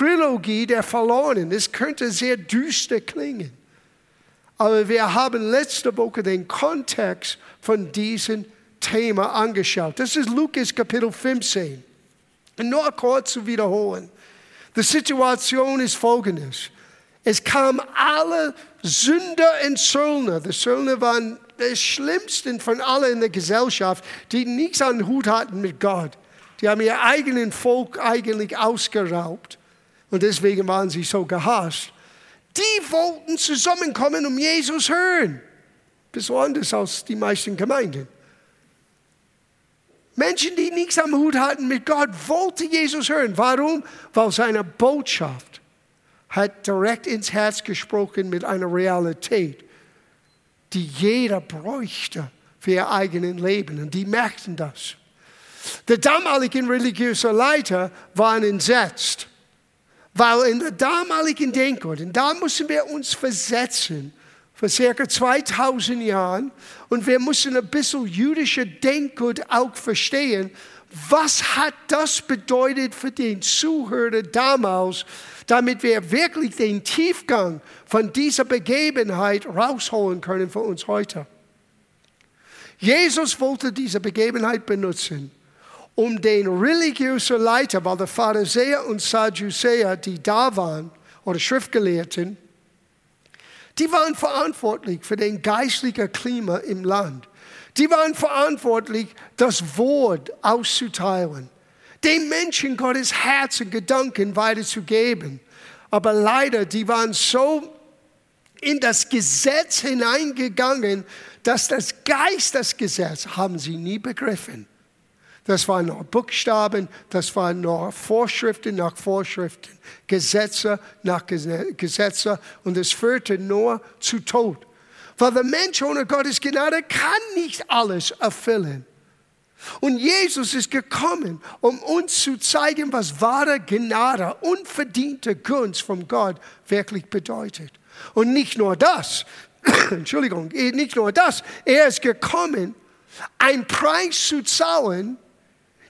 Trilogie der Verlorenen. Es könnte sehr düster klingen. Aber wir haben letzte Woche den Kontext von diesem Thema angeschaut. Das ist Lukas Kapitel 15. Und nur kurz zu wiederholen. Die Situation ist folgendes. Es kamen alle Sünder und Söldner. Die Söldner waren die schlimmsten von allen in der Gesellschaft, die nichts an Hut hatten mit Gott. Die haben ihr eigenen Volk eigentlich ausgeraubt. Und deswegen waren sie so gehasst. Die wollten zusammenkommen, um Jesus hören. Besonders als die meisten Gemeinden. Menschen, die nichts am Hut hatten mit Gott, wollten Jesus hören. Warum? Weil seine Botschaft hat direkt ins Herz gesprochen mit einer Realität, die jeder bräuchte für ihr eigenes Leben. Und die merkten das. Die damaligen religiösen Leiter waren entsetzt, weil in der damaligen Denkort, und da müssen wir uns versetzen, vor circa 2000 Jahren, und wir müssen ein bisschen jüdische Denkgut auch verstehen, was hat das bedeutet für den Zuhörer damals, damit wir wirklich den Tiefgang von dieser Begebenheit rausholen können für uns heute. Jesus wollte diese Begebenheit benutzen, um den religiösen Leiter, weil der Pharisäer und Sadduzäer, die da waren, oder Schriftgelehrten, die waren verantwortlich für den geistlichen Klima im Land. Die waren verantwortlich, das Wort auszuteilen, den Menschen Gottes Herz und Gedanken weiterzugeben. Aber leider, die waren so in das Gesetz hineingegangen, dass das Geist des Gesetzes haben sie nie begriffen. Das waren nur Buchstaben, das waren nur Vorschriften nach Vorschriften, Gesetze nach Gesetze und es führte nur zu Tod. Weil der Mensch ohne Gottes Gnade kann nicht alles erfüllen. Und Jesus ist gekommen, um uns zu zeigen, was wahre Gnade, unverdiente Gunst von Gott wirklich bedeutet. Und nicht nur das, Entschuldigung, nicht nur das, er ist gekommen, einen Preis zu zahlen,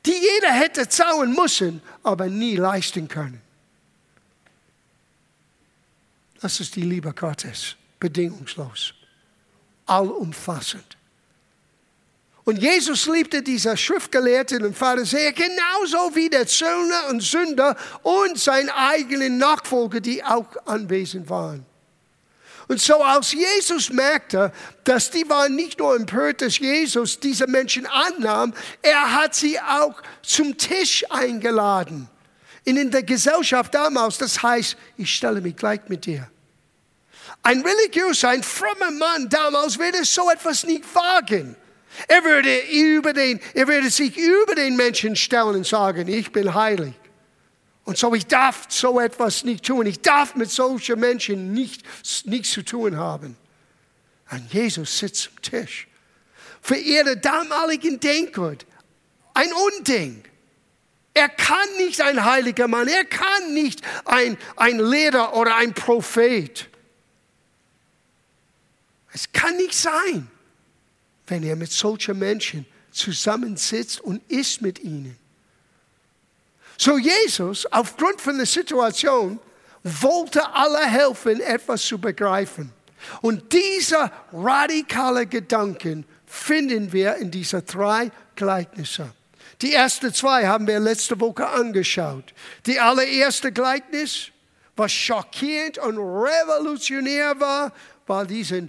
die jeder hätte zahlen müssen, aber nie leisten können. Das ist die Liebe Gottes, bedingungslos, allumfassend. Und Jesus liebte diese Schriftgelehrten und Pharisäer genauso wie der Zöllner und Sünder und sein eigenen Nachfolger, die auch anwesend waren. Und so als Jesus merkte, dass die waren nicht nur empört, dass Jesus diese Menschen annahm, er hat sie auch zum Tisch eingeladen. Und in der Gesellschaft damals, das heißt, ich stelle mich gleich mit dir. Ein religiöser, ein frommer Mann damals würde so etwas nicht wagen. Er würde, über den, er würde sich über den Menschen stellen und sagen, ich bin heilig. Und so, ich darf so etwas nicht tun. Ich darf mit solchen Menschen nicht, nichts zu tun haben. Und Jesus sitzt am Tisch. Für ihre damaligen Denkgut ein Unding. Er kann nicht ein heiliger Mann, er kann nicht ein, ein Lehrer oder ein Prophet. Es kann nicht sein, wenn er mit solchen Menschen zusammensitzt und isst mit ihnen. So Jesus, aufgrund von der Situation, wollte alle helfen, etwas zu begreifen. Und diese radikale Gedanken finden wir in diesen drei Gleichnisse. Die ersten zwei haben wir letzte Woche angeschaut. Die allererste Gleichnis, was schockierend und revolutionär war, war dieses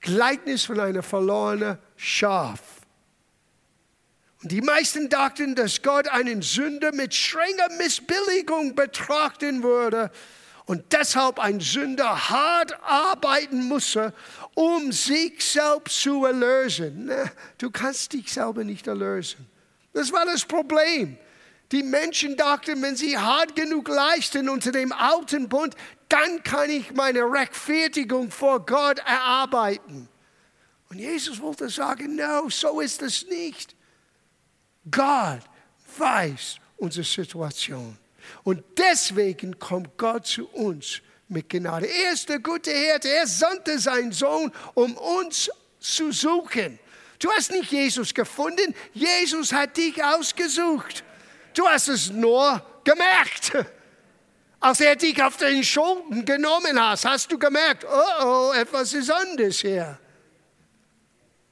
Gleichnis von einer verlorenen Schaf. Die meisten dachten, dass Gott einen Sünder mit strenger Missbilligung betrachten würde und deshalb ein Sünder hart arbeiten musste, um sich selbst zu erlösen. Du kannst dich selber nicht erlösen. Das war das Problem. Die Menschen dachten, wenn sie hart genug leisten unter dem alten Bund, dann kann ich meine Rechtfertigung vor Gott erarbeiten. Und Jesus wollte sagen, no, so ist es nicht. Gott weiß unsere Situation. Und deswegen kommt Gott zu uns mit Gnade. Er ist der gute Hirte. Er sandte seinen Sohn, um uns zu suchen. Du hast nicht Jesus gefunden, Jesus hat dich ausgesucht. Du hast es nur gemerkt. Als er dich auf den Schultern genommen hat, hast du gemerkt, oh oh, etwas ist anders hier.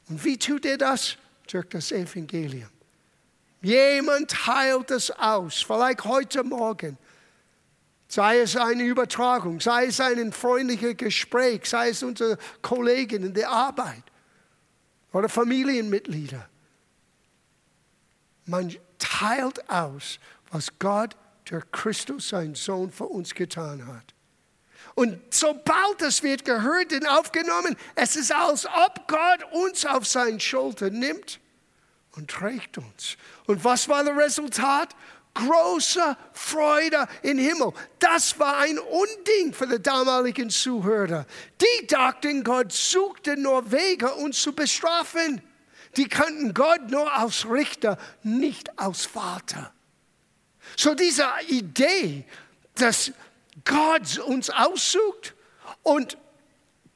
Und wie tut er das? Durch das Evangelium. Jemand heilt es aus, vielleicht heute Morgen. Sei es eine Übertragung, sei es ein freundliches Gespräch, sei es unsere Kollegen in der Arbeit oder Familienmitglieder. Man teilt aus, was Gott durch Christus, sein Sohn, für uns getan hat. Und sobald das wird gehört und aufgenommen, es ist, als ob Gott uns auf seine Schulter nimmt und trägt uns. Und was war das Resultat? Große Freude im Himmel. Das war ein Unding für die damaligen Zuhörer. Die dachten, Gott suchte nur Wege, uns zu bestrafen. Die kannten Gott nur als Richter, nicht als Vater. So diese Idee, dass Gott uns aussucht und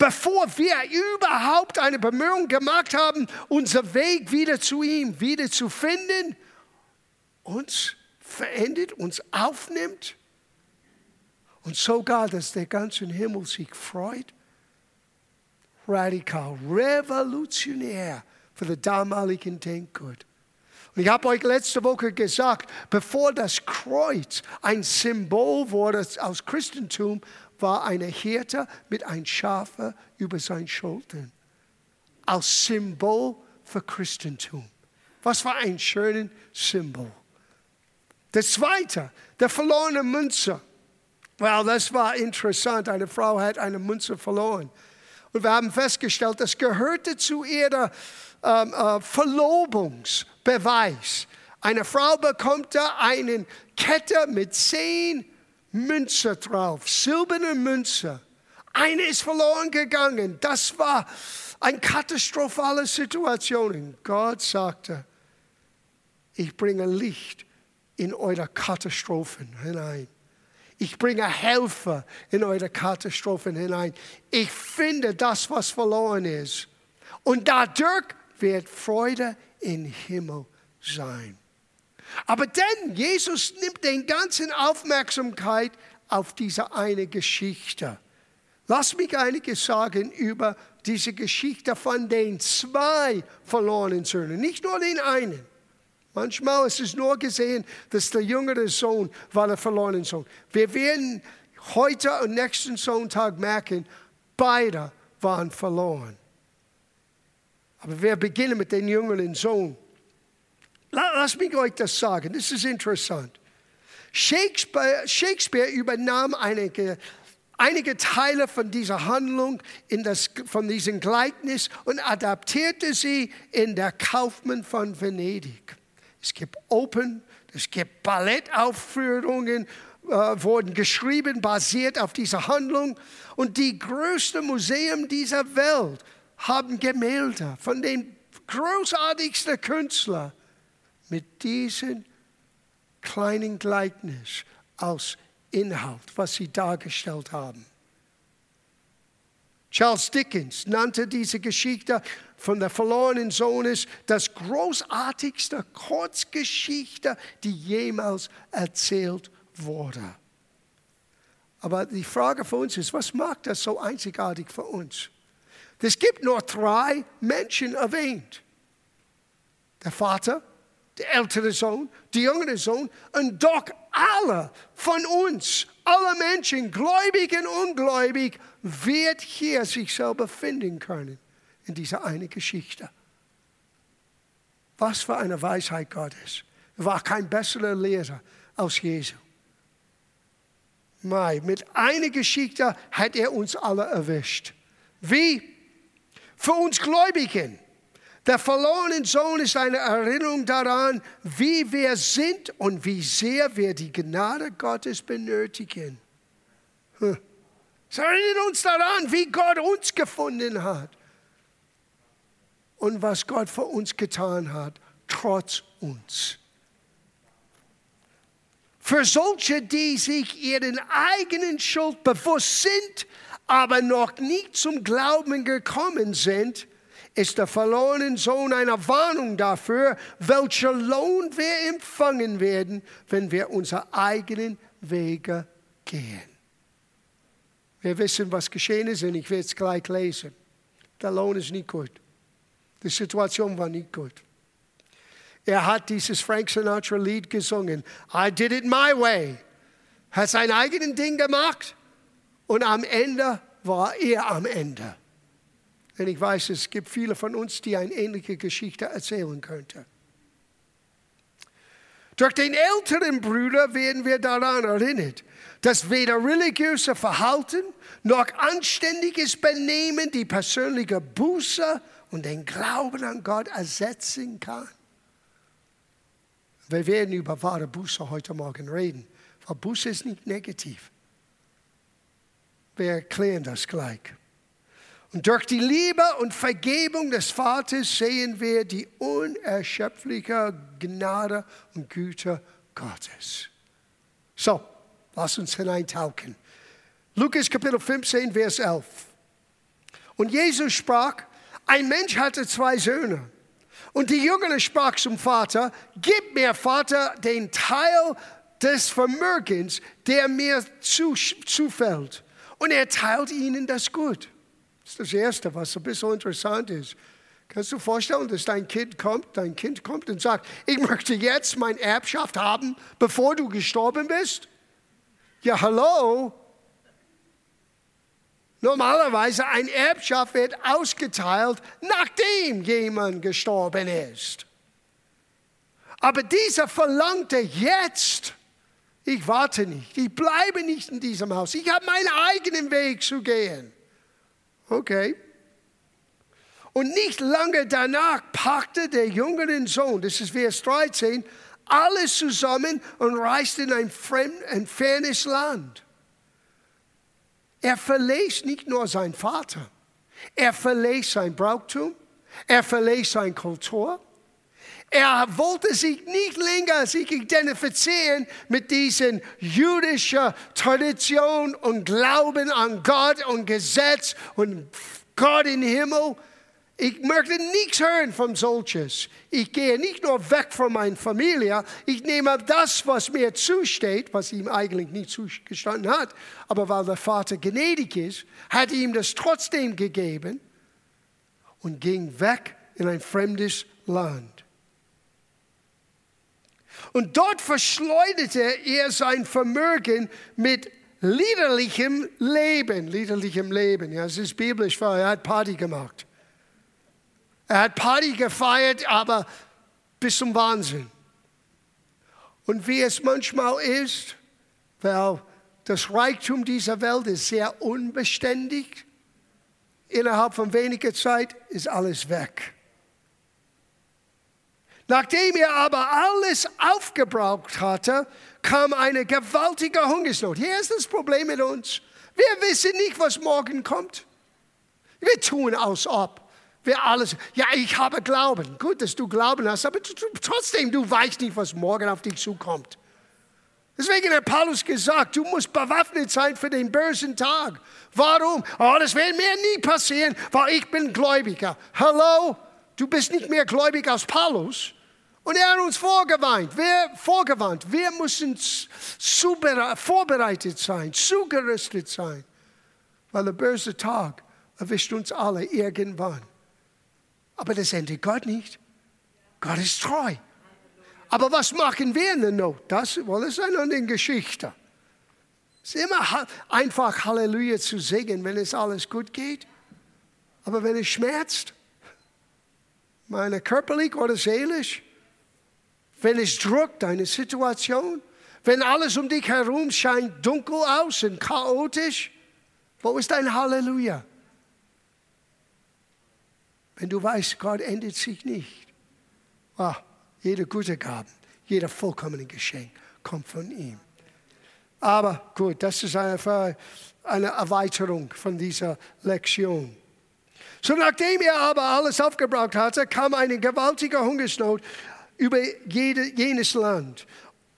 bevor wir überhaupt eine Bemühung gemacht haben, unser Weg wieder zu ihm wieder zu finden, uns verändert, uns aufnimmt und sogar, dass der ganze Himmel sich freut. Radikal, revolutionär für den damaligen Denkgut. Und ich habe euch letzte Woche gesagt, bevor das Kreuz ein Symbol wurde aus Christentum, war eine Hirte mit einem Schafe über seinen Schultern. Als Symbol für Christentum. Was für ein schönes Symbol. Das zweite, der verlorene Münze. Well, das war interessant. Eine Frau hat eine Münze verloren. Und wir haben festgestellt, das gehörte zu ihrer ähm, äh, Verlobungsbeweis. Eine Frau bekommt da eine Kette mit zehn Münze drauf, silberne Münze. Eine ist verloren gegangen. Das war eine katastrophale Situation. Gott sagte, ich bringe Licht in eure Katastrophen hinein. Ich bringe Helfer in eure Katastrophen hinein. Ich finde das, was verloren ist. Und dadurch wird Freude im Himmel sein. Aber denn Jesus nimmt den ganzen Aufmerksamkeit auf diese eine Geschichte. Lass mich einiges sagen über diese Geschichte von den zwei verlorenen Söhnen, nicht nur den einen. Manchmal ist es nur gesehen, dass der jüngere Sohn war der verlorene Sohn. Wir werden heute und nächsten Sonntag merken, beide waren verloren. Aber wir beginnen mit dem jüngeren Sohn. Lass mich euch das sagen, das ist interessant. Shakespeare, Shakespeare übernahm einige, einige Teile von dieser Handlung, in das, von diesem Gleichnis und adaptierte sie in der Kaufmann von Venedig. Es gibt Open, es gibt Ballettaufführungen, äh, wurden geschrieben, basiert auf dieser Handlung. Und die größten Museen dieser Welt haben Gemälde von den großartigsten Künstlern mit diesem kleinen Gleichnis als Inhalt, was sie dargestellt haben. Charles Dickens nannte diese Geschichte von der verlorenen Sohnes das großartigste Kurzgeschichte, die jemals erzählt wurde. Aber die Frage für uns ist, was macht das so einzigartig für uns? Es gibt nur drei Menschen erwähnt. Der Vater, der ältere Sohn, der jüngere Sohn und doch alle von uns, alle Menschen, gläubig und ungläubig, wird hier sich selber finden können in dieser eine Geschichte. Was für eine Weisheit Gottes. Er war kein besserer Lehrer als Jesu. Mai, mit einer Geschichte hat er uns alle erwischt. Wie? Für uns Gläubigen der verlorene Sohn ist eine Erinnerung daran, wie wir sind und wie sehr wir die Gnade Gottes benötigen. Es erinnert uns daran, wie Gott uns gefunden hat und was Gott für uns getan hat, trotz uns. Für solche, die sich ihren eigenen Schuld bewusst sind, aber noch nicht zum Glauben gekommen sind, ist der verlorene Sohn eine Warnung dafür, welcher Lohn wir empfangen werden, wenn wir unsere eigenen Wege gehen. Wir wissen, was geschehen ist und ich werde es gleich lesen. Der Lohn ist nicht gut. Die Situation war nicht gut. Er hat dieses Frank Sinatra Lied gesungen. I did it my way. Hat sein eigenes Ding gemacht und am Ende war er am Ende. Und ich weiß, es gibt viele von uns, die eine ähnliche Geschichte erzählen könnten. Durch den älteren Bruder werden wir daran erinnert, dass weder religiöse Verhalten noch anständiges Benehmen die persönliche Buße und den Glauben an Gott ersetzen kann. Wir werden über wahre Buße heute Morgen reden, weil Buße ist nicht negativ. Wir erklären das gleich. Und durch die Liebe und Vergebung des Vaters sehen wir die unerschöpfliche Gnade und Güte Gottes. So, lass uns hineintauchen. Lukas Kapitel 15, Vers 11. Und Jesus sprach, ein Mensch hatte zwei Söhne. Und die Jüngere sprach zum Vater, gib mir, Vater, den Teil des Vermögens, der mir zufällt. Und er teilt ihnen das Gut. Das ist das Erste, was ein bisschen interessant ist. Kannst du dir vorstellen, dass dein Kind kommt, dein Kind kommt und sagt, ich möchte jetzt meine Erbschaft haben, bevor du gestorben bist? Ja, hallo? Normalerweise ein Erbschaft wird ausgeteilt, nachdem jemand gestorben ist. Aber dieser verlangte jetzt, ich warte nicht, ich bleibe nicht in diesem Haus, ich habe meinen eigenen Weg zu gehen. Okay. Und nicht lange danach packte der jüngere Sohn, das ist Vers 13, alles zusammen und reiste in ein, fremd, ein fernes Land. Er verließ nicht nur seinen Vater, er verließ sein Brauchtum, er verließ seine Kultur. Er wollte sich nicht länger sich identifizieren mit diesen jüdischen Tradition und Glauben an Gott und Gesetz und Gott im Himmel. Ich möchte nichts hören von solches. Ich gehe nicht nur weg von meiner Familie, ich nehme das, was mir zusteht, was ihm eigentlich nicht zugestanden hat, aber weil der Vater gnädig ist, hat ihm das trotzdem gegeben und ging weg in ein fremdes Land. Und dort verschleuderte er sein Vermögen mit liederlichem Leben. Liederlichem Leben, ja, es ist biblisch, weil er hat Party gemacht. Er hat Party gefeiert, aber bis zum Wahnsinn. Und wie es manchmal ist, weil das Reichtum dieser Welt ist sehr unbeständig. Innerhalb von weniger Zeit ist alles weg. Nachdem er aber alles aufgebraucht hatte, kam eine gewaltige Hungersnot. Hier ist das Problem mit uns. Wir wissen nicht, was morgen kommt. Wir tun aus ob. Wir alles, ja, ich habe Glauben. Gut, dass du Glauben hast, aber trotzdem, du weißt nicht, was morgen auf dich zukommt. Deswegen hat Paulus gesagt, du musst bewaffnet sein für den bösen Tag. Warum? Oh, das wird mir nie passieren, weil ich bin Gläubiger. Hallo? Du bist nicht mehr gläubig als Paulus. Und er hat uns vorgewarnt. Wir, vorgewarnt. Wir müssen vorbereitet sein, zugerüstet sein. Weil der böse Tag erwischt uns alle irgendwann. Aber das endet Gott nicht. Gott ist treu. Aber was machen wir in der Not? Das, well, das ist eine andere Geschichte. Es ist immer einfach Halleluja zu singen, wenn es alles gut geht. Aber wenn es schmerzt, meine körperlich oder seelisch, wenn es drückt, deine Situation, wenn alles um dich herum scheint dunkel aus und chaotisch, wo ist dein Halleluja? Wenn du weißt, Gott ändert sich nicht. Ah, jede gute Gabe, jeder vollkommene Geschenk kommt von ihm. Aber gut, das ist eine, eine Erweiterung von dieser Lektion. So nachdem er aber alles aufgebraucht hatte, kam eine gewaltige Hungersnot über jede, jenes Land.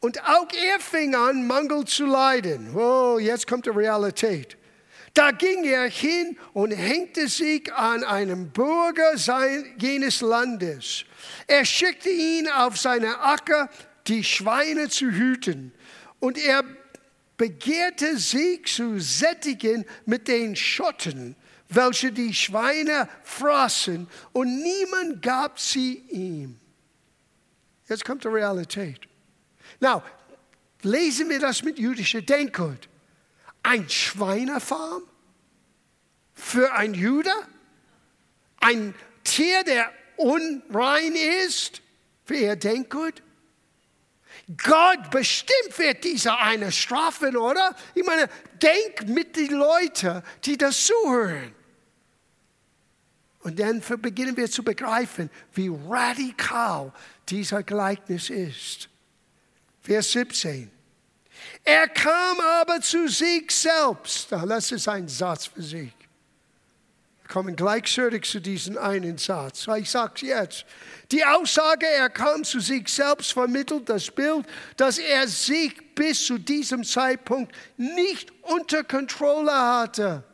Und auch er fing an, Mangel zu leiden. Oh, jetzt kommt die Realität. Da ging er hin und hängte sich an einem Bürger jenes Landes. Er schickte ihn auf seine Acker, die Schweine zu hüten. Und er begehrte sie zu sättigen mit den Schotten, welche die Schweine fraßen, und niemand gab sie ihm. Jetzt kommt die Realität. Now, lesen wir das mit jüdischer Denkgut. Ein Schweinefarm für ein Jude? Ein Tier, der unrein ist für ihr Denkgut? Gott bestimmt wird dieser eine strafen, oder? Ich meine, denk mit den Leuten, die das zuhören. Und dann beginnen wir zu begreifen, wie radikal dieser Gleichnis ist. Vers 17. Er kam aber zu sich selbst. Das ist ein Satz für sich. Wir kommen gleichzeitig zu diesem einen Satz. Ich sage es jetzt. Die Aussage, er kam zu sich selbst, vermittelt das Bild, dass er sich bis zu diesem Zeitpunkt nicht unter Kontrolle hatte.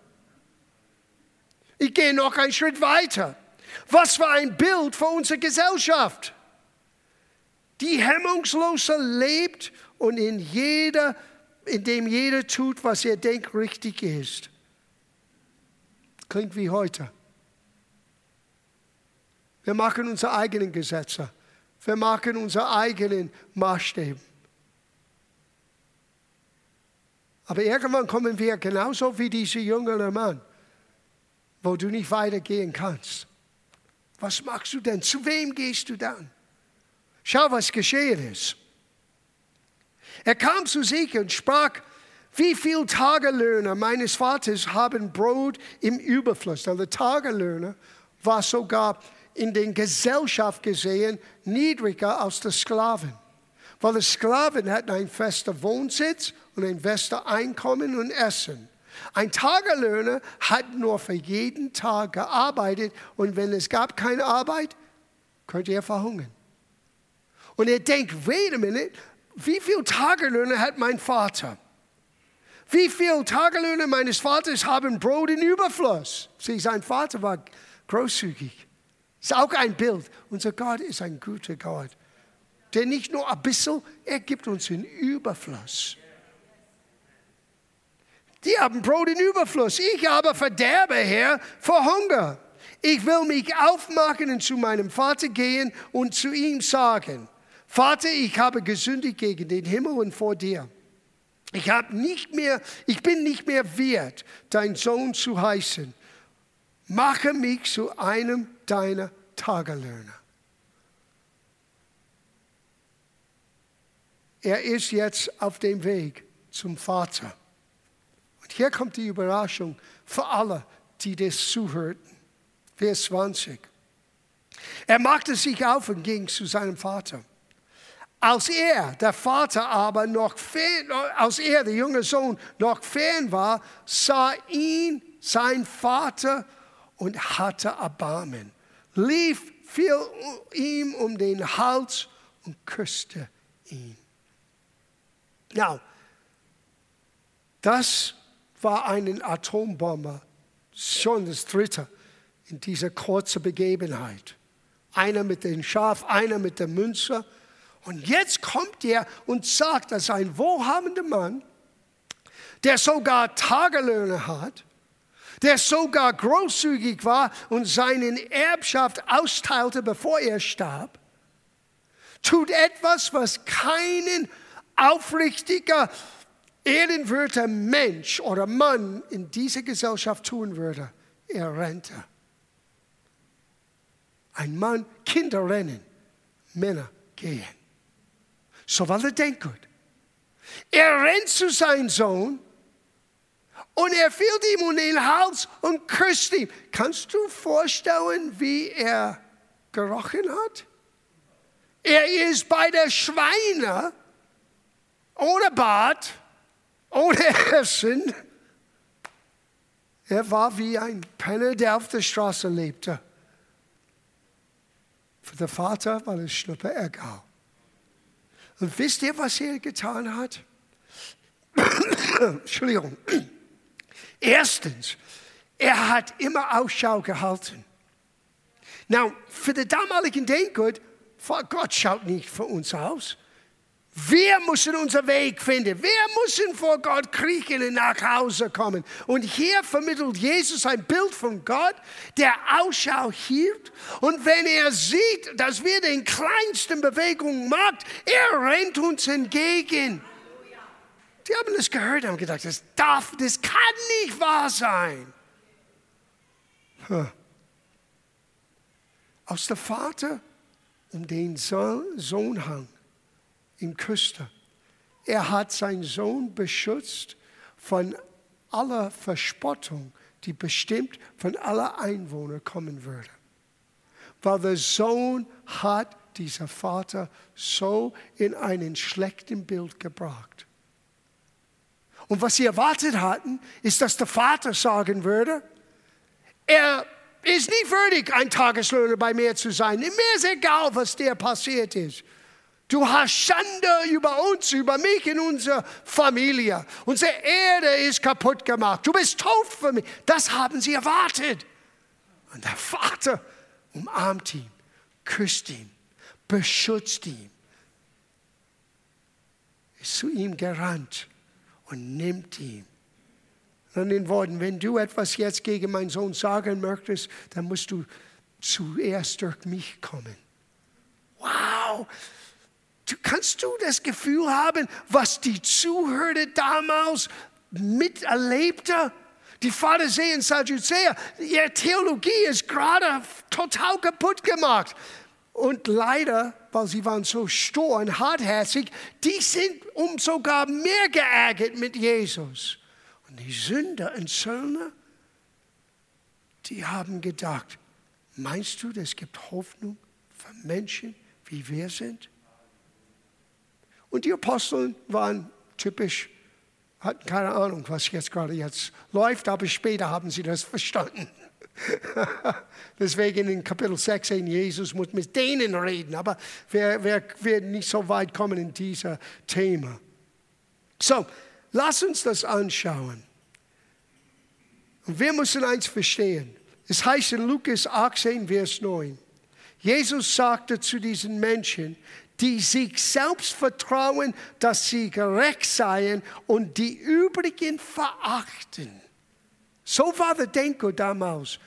Ich gehe noch einen Schritt weiter. Was für ein Bild für unsere Gesellschaft, die hemmungsloser lebt und in jeder, in dem jeder tut, was er denkt richtig ist. Klingt wie heute. Wir machen unsere eigenen Gesetze. Wir machen unsere eigenen Maßstäbe. Aber irgendwann kommen wir genauso wie dieser junge Mann wo du nicht weitergehen kannst. Was machst du denn? Zu wem gehst du dann? Schau, was geschehen ist. Er kam zu sich und sprach, wie viele Tagelöhner meines Vaters haben Brot im Überfluss? Der Tagelöhner war sogar in der Gesellschaft gesehen niedriger als der Sklaven. Weil die Sklaven hatten einen festen Wohnsitz und ein festes Einkommen und Essen. Ein Tagelöhner hat nur für jeden Tag gearbeitet und wenn es gab keine Arbeit, könnte er verhungern. Und er denkt, wait a minute, wie viele Tagelöhner hat mein Vater? Wie viele Tagelöhner meines Vaters haben Brot in Überfluss? Sieh, sein Vater war großzügig. Ist auch ein Bild. Unser Gott ist ein guter Gott, der nicht nur ein bisschen, er gibt uns in Überfluss. Die haben Brot in Überfluss. Ich aber verderbe, Herr, vor Hunger. Ich will mich aufmachen und zu meinem Vater gehen und zu ihm sagen, Vater, ich habe gesündigt gegen den Himmel und vor dir. Ich, habe nicht mehr, ich bin nicht mehr wert, dein Sohn zu heißen. Mache mich zu einem deiner Tagelöhner. Er ist jetzt auf dem Weg zum Vater. Hier kommt die Überraschung für alle, die das zuhörten. Vers 20. Er machte sich auf und ging zu seinem Vater. Als er, der Vater aber noch fern, als er, der junge Sohn, noch fern war, sah ihn sein Vater und hatte Erbarmen, lief, fiel ihm um den Hals und küsste ihn. Now, das war eine Atombombe, schon das dritte in dieser kurzen Begebenheit. Einer mit dem Schaf, einer mit der Münze. Und jetzt kommt er und sagt, dass ein wohlhabender Mann, der sogar Tagelöhne hat, der sogar großzügig war und seine Erbschaft austeilte, bevor er starb, tut etwas, was keinen aufrichtiger ehrenwerter Mensch oder Mann in dieser Gesellschaft tun würde, er rennte. Ein Mann, Kinder rennen, Männer gehen. So war der Denkgut. Er rennt zu seinem Sohn und er fiel ihm um den Hals und küsst ihn. Kannst du vorstellen, wie er gerochen hat? Er ist bei der Schweine ohne Bart ohne Essen. Er war wie ein Penner, der auf der Straße lebte. Für den Vater war es schnuppe egal. Und wisst ihr, was er getan hat? Entschuldigung. Erstens, er hat immer Ausschau gehalten. Now, für den damaligen Denkgut, Gott schaut nicht für uns aus. Wir müssen unseren Weg finden. Wir müssen vor Gott kriechen und nach Hause kommen. Und hier vermittelt Jesus ein Bild von Gott, der Ausschau hielt. Und wenn er sieht, dass wir den kleinsten Bewegungen macht, er rennt uns entgegen. Die haben das gehört und haben gedacht, das darf, das kann nicht wahr sein. Aus der Vater um den Sohn hang im Küste. Er hat seinen Sohn beschützt von aller Verspottung, die bestimmt von aller Einwohner kommen würde. Weil der Sohn hat dieser Vater so in einen schlechten Bild gebracht. Und was sie erwartet hatten, ist, dass der Vater sagen würde, er ist nicht würdig, ein Tageslöhner bei mir zu sein. Mir ist egal, was dir passiert ist. Du hast Schande über uns, über mich und unsere Familie. Unsere Erde ist kaputt gemacht. Du bist tot für mich. Das haben sie erwartet. Und der Vater umarmt ihn, küsst ihn, beschützt ihn, ist zu ihm gerannt und nimmt ihn. Und in Worten, wenn du etwas jetzt gegen meinen Sohn sagen möchtest, dann musst du zuerst durch mich kommen. Wow! Kannst du das Gefühl haben, was die Zuhörer damals miterlebte? Die Pharisäer und Sadduzäer, ihre Theologie ist gerade total kaputt gemacht. Und leider, weil sie waren so stur und hartherzig, die sind um sogar mehr geärgert mit Jesus. Und die Sünder und Söldner, die haben gedacht, meinst du, es gibt Hoffnung für Menschen, wie wir sind? Und die Apostel waren typisch, hatten keine Ahnung, was jetzt gerade jetzt läuft, aber später haben sie das verstanden. Deswegen in Kapitel 16, Jesus muss mit denen reden, aber wir, werden nicht so weit kommen in diesem Thema. So, lass uns das anschauen. Und wir müssen eins verstehen. Es heißt in Lukas 18, Vers 9, Jesus sagte zu diesen Menschen, die sich selbst vertrauen, dass sie gerecht seien und die übrigen verachten. So war der Denker damals.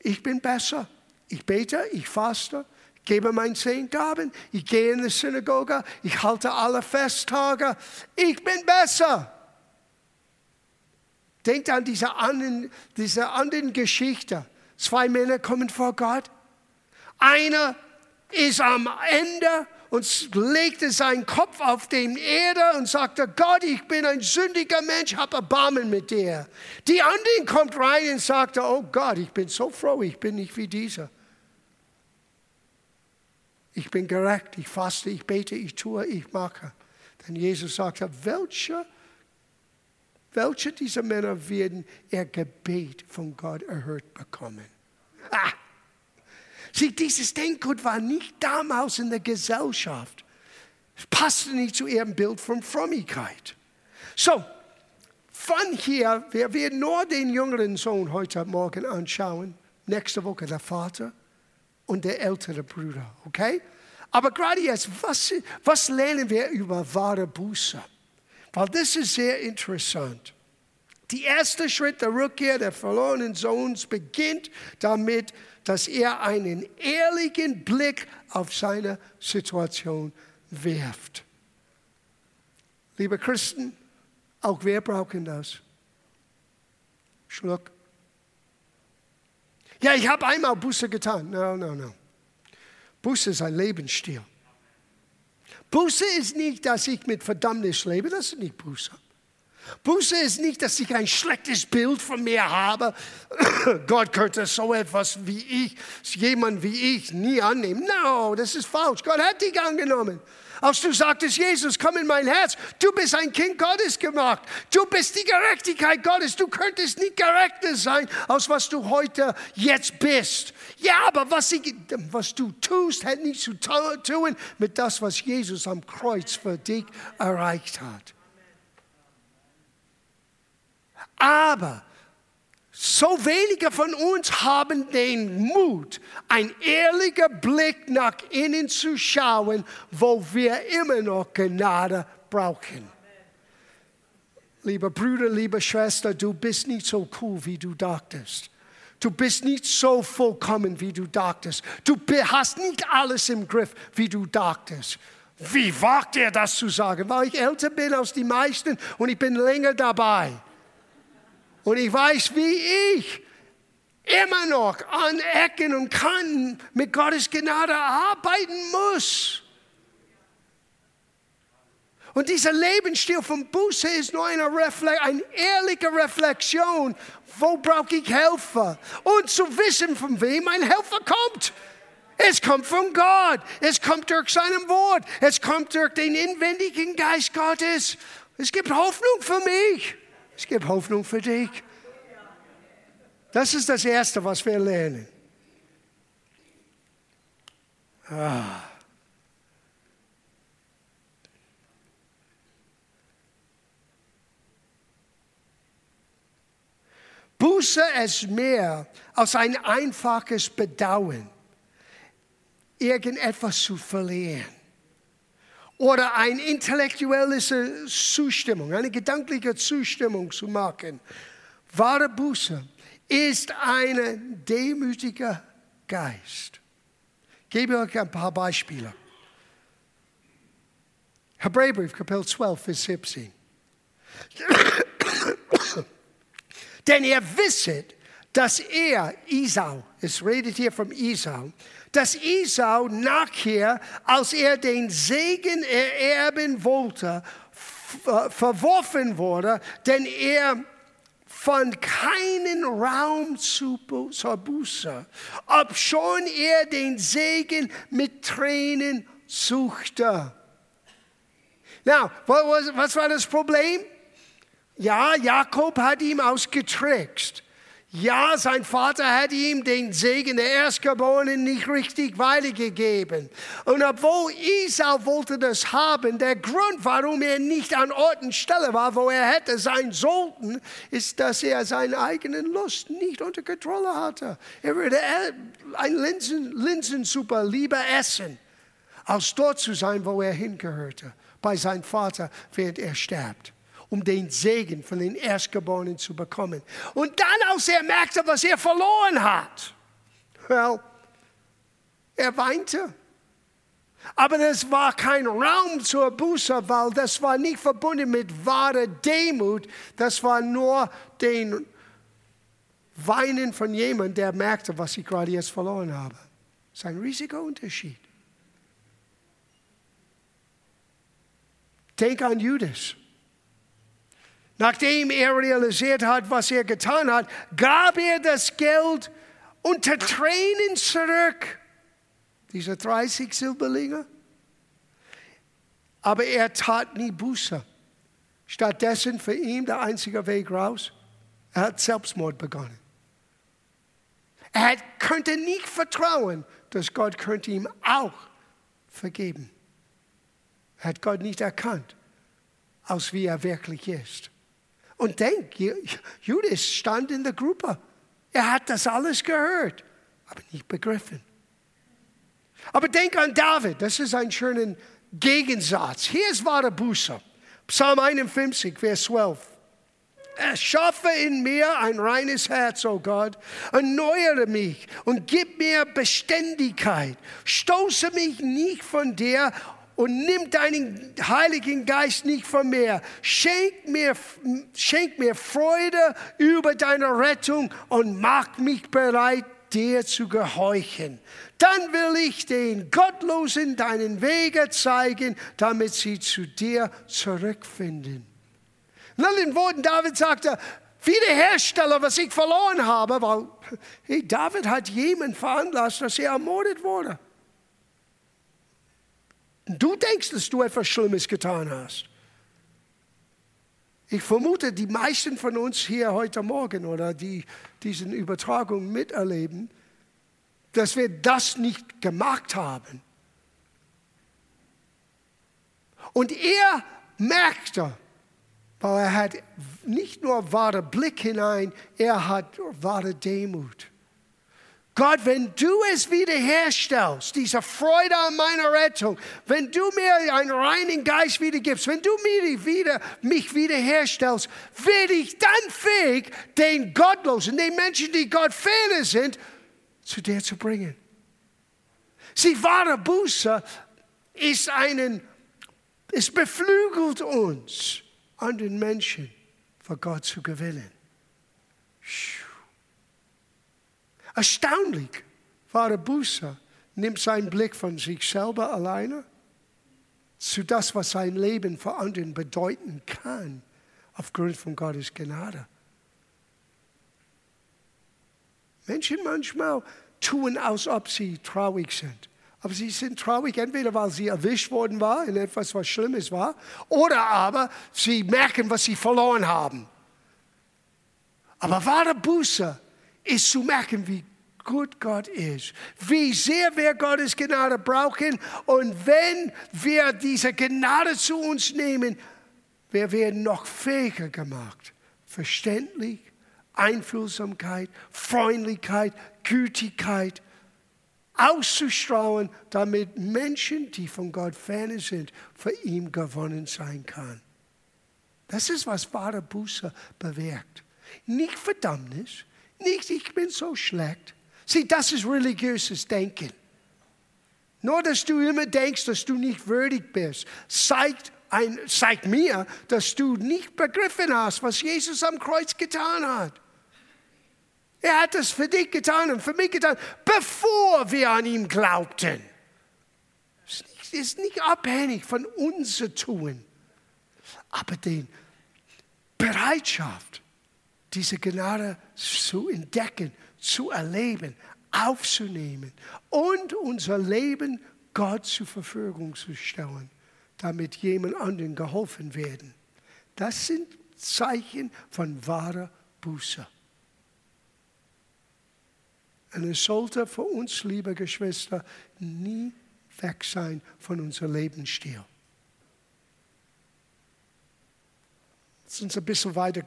Ich bin besser. Ich bete, ich faste, gebe mein Zehntaben, ich gehe in die Synagoge, ich halte alle Festtage. Ich bin besser. Denkt an diese anderen, diese anderen Geschichte. Zwei Männer kommen vor Gott. Einer ist am Ende und legte seinen Kopf auf die Erde und sagte, Gott, ich bin ein sündiger Mensch, hab Erbarmen mit dir. Die anderen kommt rein und sagte, oh Gott, ich bin so froh, ich bin nicht wie dieser. Ich bin gerecht, ich faste, ich bete, ich tue, ich mache. Denn Jesus sagte, welche, welche dieser Männer werden ihr Gebet von Gott erhört bekommen? Ah! Sieh, dieses Denkgut war nicht damals in der Gesellschaft. Es passte nicht zu ihrem Bild von Frömmigkeit. So, von hier, wir werden nur den jüngeren Sohn heute Morgen anschauen. Nächste Woche der Vater und der ältere Bruder, okay? Aber gerade jetzt, was, was lernen wir über wahre Buße? Weil das ist sehr interessant. Der erste Schritt der Rückkehr der verlorenen Sohns beginnt damit, dass er einen ehrlichen Blick auf seine Situation wirft. Liebe Christen, auch wir brauchen das. Schluck. Ja, ich habe einmal Buße getan. No, no, no. Buße ist ein Lebensstil. Buße ist nicht, dass ich mit Verdammnis lebe, das ist nicht Buße. Buße ist nicht, dass ich ein schlechtes Bild von mir habe. Gott könnte so etwas wie ich, jemand wie ich, nie annehmen. No, das ist falsch. Gott hat dich angenommen. Als du sagtest, Jesus, komm in mein Herz, du bist ein Kind Gottes gemacht. Du bist die Gerechtigkeit Gottes. Du könntest nicht gerechter sein, als was du heute jetzt bist. Ja, aber was, ich, was du tust, hat nichts zu tun mit das, was Jesus am Kreuz für dich erreicht hat. Aber so wenige von uns haben den Mut, ein ehrlicher Blick nach innen zu schauen, wo wir immer noch Gnade brauchen. Lieber Bruder, liebe Schwester, du bist nicht so cool, wie du dachtest. Du bist nicht so vollkommen, wie du dachtest. Du hast nicht alles im Griff, wie du dachtest. Wie wagt er das zu sagen? Weil ich älter bin als die meisten und ich bin länger dabei. Und ich weiß, wie ich immer noch an Ecken und Kanten mit Gottes Gnade arbeiten muss. Und dieser Lebensstil von Buße ist nur eine, Refle eine ehrliche Reflexion. Wo brauche ich Helfer? Und zu wissen, von wem mein Helfer kommt. Es kommt von Gott. Es kommt durch seinem Wort. Es kommt durch den inwendigen Geist Gottes. Es gibt Hoffnung für mich. Es gibt Hoffnung für dich. Das ist das Erste, was wir lernen. Ah. Buße ist mehr als ein einfaches Bedauern, irgendetwas zu verlieren oder eine intellektuelle Zustimmung, eine gedankliche Zustimmung zu machen. Wahre Buße ist ein demütiger Geist. Ich gebe euch ein paar Beispiele. Hebräerbrief, Kapitel 12, Vers 17. Denn ihr wisset, dass er, Isau, es redet hier von Isau, dass Isau nachher, als er den Segen ererben wollte, verworfen wurde, denn er fand keinen Raum zur Buße, obschon er den Segen mit Tränen suchte. Na, was war das Problem? Ja, Jakob hat ihm ausgetrickst. Ja, sein Vater hat ihm den Segen der Erstgeborenen nicht richtig weitergegeben. Und obwohl Isau wollte das haben, der Grund, warum er nicht an Ort und Stelle war, wo er hätte sein sollten, ist, dass er seine eigenen Lust nicht unter Kontrolle hatte. Er würde ein Linsen, Linsensuppe lieber essen, als dort zu sein, wo er hingehörte, bei seinem Vater, während er stirbt um den Segen von den Erstgeborenen zu bekommen. Und dann, als er merkte, was er verloren hat, well, er weinte. Aber das war kein Raum zur Buße, weil das war nicht verbunden mit wahrer Demut. Das war nur den Weinen von jemandem, der merkte, was ich gerade jetzt verloren habe. Das ist ein riesiger Unterschied. Denk an Judas. Nachdem er realisiert hat, was er getan hat, gab er das Geld unter Tränen zurück. Diese 30 Silberlinge. Aber er tat nie Buße. Stattdessen für ihn der einzige Weg raus. Er hat Selbstmord begonnen. Er könnte nicht vertrauen, dass Gott könnte ihm auch vergeben. Er hat Gott nicht erkannt, als wie er wirklich ist. Und denk, Judas stand in der Gruppe. Er hat das alles gehört, aber nicht begriffen. Aber denk an David, das ist ein schöner Gegensatz. Hier ist wahre Buße. Psalm 51, Vers 12. Erschaffe in mir ein reines Herz, o oh Gott, erneuere mich und gib mir Beständigkeit. Stoße mich nicht von dir und nimm deinen Heiligen Geist nicht von mir. Schenk mir, schenk mir Freude über deine Rettung und mach mich bereit, dir zu gehorchen. Dann will ich den Gottlosen deinen Wege zeigen, damit sie zu dir zurückfinden. In anderen Worten, David sagte, Wiederhersteller, was ich verloren habe, weil hey, David hat jemanden veranlasst, dass er ermordet wurde. Du denkst, dass du etwas Schlimmes getan hast. Ich vermute, die meisten von uns hier heute Morgen oder die diesen Übertragungen miterleben, dass wir das nicht gemacht haben. Und er merkte, Aber er hat nicht nur wahre Blick hinein, er hat wahre Demut. Gott, wenn du es wiederherstellst, diese Freude an meiner Rettung, wenn du mir einen reinen Geist wiedergibst, wenn du mir wieder, mich wiederherstellst, werde ich dann fähig, den Gottlosen, den Menschen, die Gott ferne sind, zu dir zu bringen. Sie, wahre Buße ist einen, es beflügelt uns, an den Menschen für Gott zu gewinnen. Erstaunlich, wahre Buße nimmt seinen Blick von sich selber alleine zu das, was sein Leben für anderen bedeuten kann, aufgrund von Gottes Gnade. Menschen manchmal tun, als ob sie traurig sind. Aber sie sind traurig, entweder weil sie erwischt worden war in etwas, was Schlimmes war, oder aber sie merken, was sie verloren haben. Aber wahre Buße ist zu merken, wie gut Gott ist, wie sehr wir Gottes Gnade brauchen und wenn wir diese Gnade zu uns nehmen, wir werden noch fähiger gemacht, verständlich, Einflusssamkeit, Freundlichkeit, Gütigkeit, auszustrahlen, damit Menschen, die von Gott ferne sind, für ihn gewonnen sein kann. Das ist, was wahre Buße bewirkt. Nicht Verdammnis, nicht ich bin so schlecht. Sieh, das ist religiöses Denken. Nur, dass du immer denkst, dass du nicht würdig bist, zeigt, ein, zeigt mir, dass du nicht begriffen hast, was Jesus am Kreuz getan hat. Er hat es für dich getan und für mich getan, bevor wir an ihn glaubten. Es ist nicht abhängig von unser Tun, aber die Bereitschaft, diese Gnade zu entdecken, zu erleben, aufzunehmen und unser Leben Gott zur Verfügung zu stellen, damit jemand anderen geholfen werden. Das sind Zeichen von wahrer Buße. Und es sollte für uns, liebe Geschwister, nie weg sein von unserem Lebensstil. Lass uns ein bisschen weiter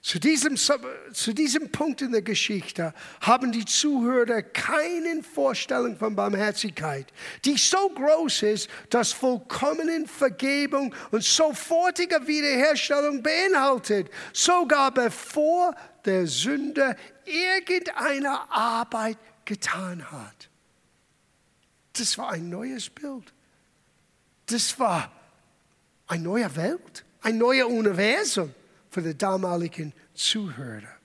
Zu diesem, zu diesem Punkt in der Geschichte haben die Zuhörer keine Vorstellung von Barmherzigkeit, die so groß ist, dass vollkommene Vergebung und sofortige Wiederherstellung beinhaltet, sogar bevor der Sünder irgendeine Arbeit getan hat. Das war ein neues Bild. Das war eine neue Welt, ein neues Universum für die damaligen Zuhörer.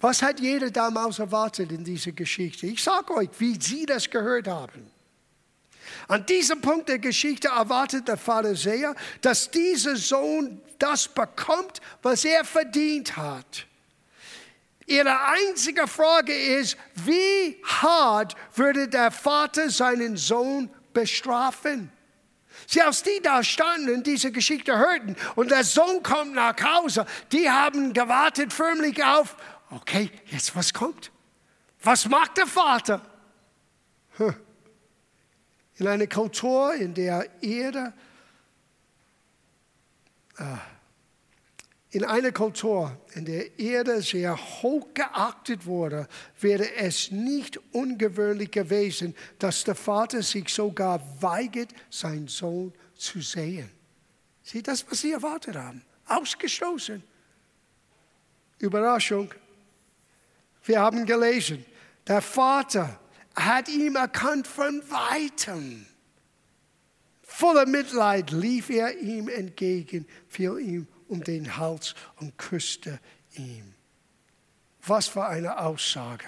Was hat jeder damals erwartet in dieser Geschichte? Ich sage euch, wie sie das gehört haben. An diesem Punkt der Geschichte erwartet der sehr, dass dieser Sohn das bekommt, was er verdient hat. Ihre einzige Frage ist, wie hart würde der Vater seinen Sohn bestrafen? Sie, als die da standen und diese Geschichte hörten und der Sohn kommt nach Hause, die haben gewartet förmlich auf, okay, jetzt was kommt? Was macht der Vater? In einer Kultur, in der Erde, äh, in einer Kultur, in der Erde sehr hoch geachtet wurde, wäre es nicht ungewöhnlich gewesen, dass der Vater sich sogar weigert, seinen Sohn zu sehen. Sieh das, was sie erwartet haben. Ausgestoßen. Überraschung. Wir haben gelesen, der Vater hat ihn erkannt von weitem. Voller Mitleid lief er ihm entgegen, fiel ihm um den Hals und küsste ihn. Was für eine Aussage.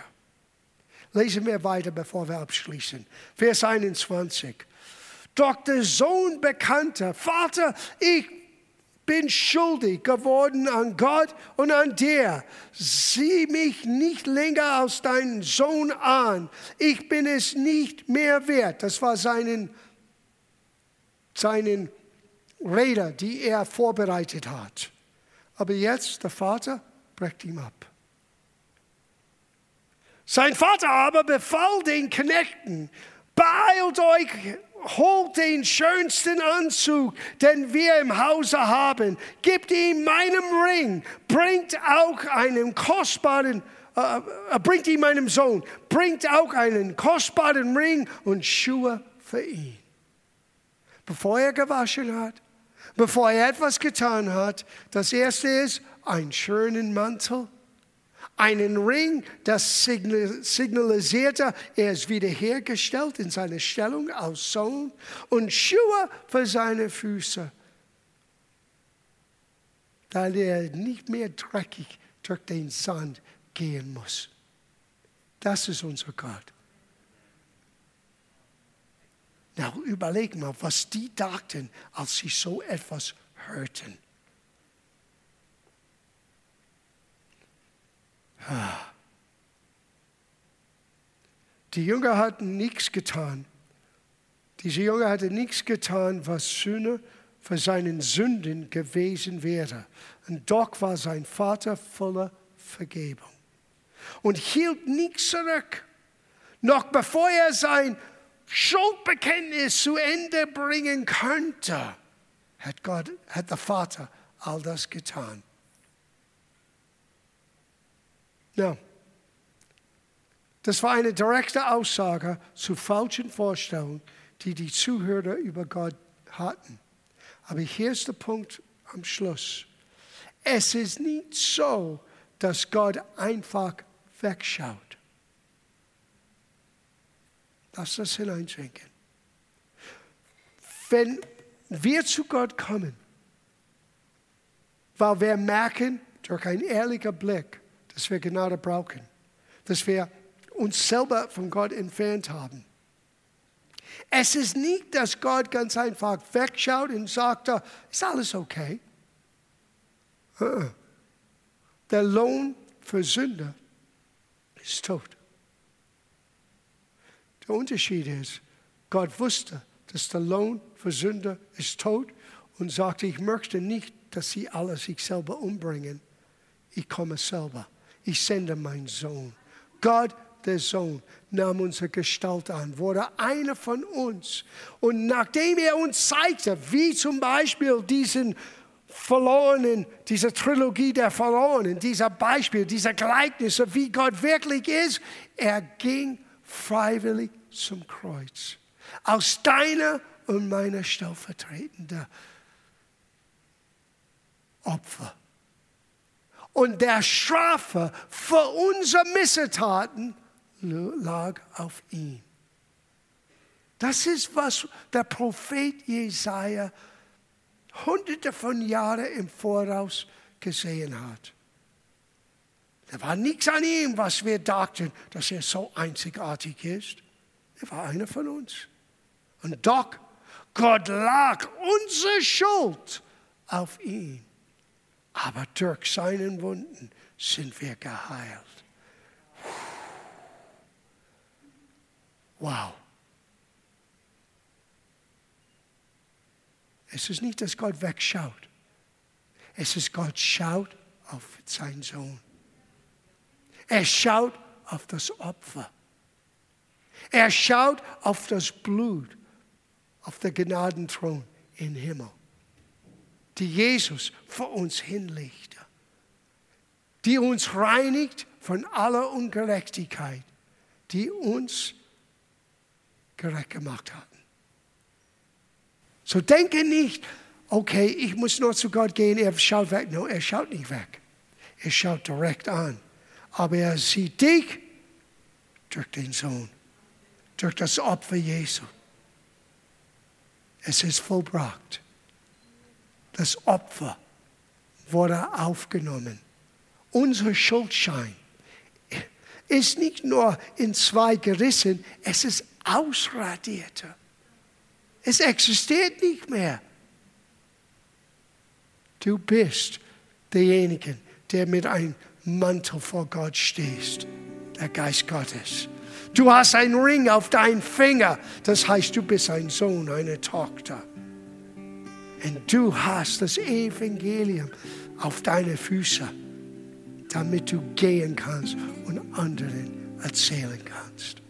Lesen wir weiter, bevor wir abschließen. Vers 21. Doch der Sohn bekannte, Vater, ich bin schuldig geworden an Gott und an dir. Sieh mich nicht länger als deinen Sohn an. Ich bin es nicht mehr wert. Das war seinen, seinen Rede, die er vorbereitet hat. Aber jetzt, der Vater brecht ihm ab. Sein Vater aber befahl den Knechten, beeilt euch holt den schönsten Anzug, den wir im Hause haben, gibt ihm meinem Ring, bringt auch einen kostbaren, äh, äh, bringt ihm meinem Sohn, bringt auch einen kostbaren Ring und Schuhe für ihn. Bevor er gewaschen hat, bevor er etwas getan hat, das erste ist einen schönen Mantel, einen Ring, das signalisierte, er ist wiederhergestellt in seiner Stellung als Sohn und Schuhe für seine Füße, da er nicht mehr dreckig durch den Sand gehen muss. Das ist unser Gott. Na, überleg mal, was die dachten, als sie so etwas hörten. Die Jünger hatten nichts getan. Diese Jünger hatten nichts getan, was Sühne für seinen Sünden gewesen wäre. Und doch war sein Vater voller Vergebung und hielt nichts zurück. Noch bevor er sein Schuldbekenntnis zu Ende bringen könnte, hat Gott, hat der Vater all das getan. Ja. Das war eine direkte Aussage zu falschen Vorstellungen, die die Zuhörer über Gott hatten. Aber hier ist der Punkt am Schluss. Es ist nicht so, dass Gott einfach wegschaut. Lass das hineinschenken. Wenn wir zu Gott kommen, weil wir merken durch einen ehrlichen Blick, dass wir Gnade brauchen, dass wir uns selber von Gott entfernt haben. Es ist nicht, dass Gott ganz einfach wegschaut und sagt, ist alles okay. Uh-uh. Der Lohn für Sünde ist tot. Der Unterschied ist, Gott wusste, dass der Lohn für Sünde ist tot und sagte, ich möchte nicht, dass sie alle sich selber umbringen. Ich komme selber ich sende meinen Sohn. Gott, der Sohn, nahm unsere Gestalt an, wurde einer von uns. Und nachdem er uns zeigte, wie zum Beispiel diesen verlorenen, diese Trilogie der Verlorenen, dieser Beispiel, diese Gleichnisse, wie Gott wirklich ist, er ging freiwillig zum Kreuz. Aus deiner und meiner stellvertretende Opfer und der Strafe für unsere Missetaten lag auf ihm. Das ist, was der Prophet Jesaja hunderte von Jahren im Voraus gesehen hat. Da war nichts an ihm, was wir dachten, dass er so einzigartig ist. Er war einer von uns. Und doch, Gott lag unsere Schuld auf ihn aber durch seinen Wunden sind wir geheilt. Wow. Es ist nicht, dass Gott wegschaut. Es ist, Gott schaut auf seinen Sohn. Er schaut auf das Opfer. Er schaut auf das Blut, auf den Gnadenthron im Himmel die Jesus für uns hinlegte, die uns reinigt von aller Ungerechtigkeit, die uns gerecht gemacht hat. So denke nicht, okay, ich muss nur zu Gott gehen, er schaut weg. No, er schaut nicht weg. Er schaut direkt an. Aber er sieht dich durch den Sohn, durch das Opfer Jesu. Es ist vollbracht. Das Opfer wurde aufgenommen. Unser Schuldschein ist nicht nur in zwei gerissen, es ist ausradiert. Es existiert nicht mehr. Du bist derjenige, der mit einem Mantel vor Gott stehst, der Geist Gottes. Du hast einen Ring auf deinen Finger. Das heißt, du bist ein Sohn, eine Tochter. Und du hast das Evangelium auf deine Füße, damit du gehen kannst und anderen erzählen kannst.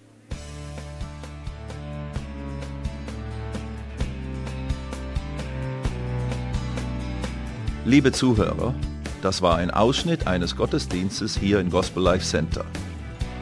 Liebe Zuhörer, das war ein Ausschnitt eines Gottesdienstes hier im Gospel Life Center.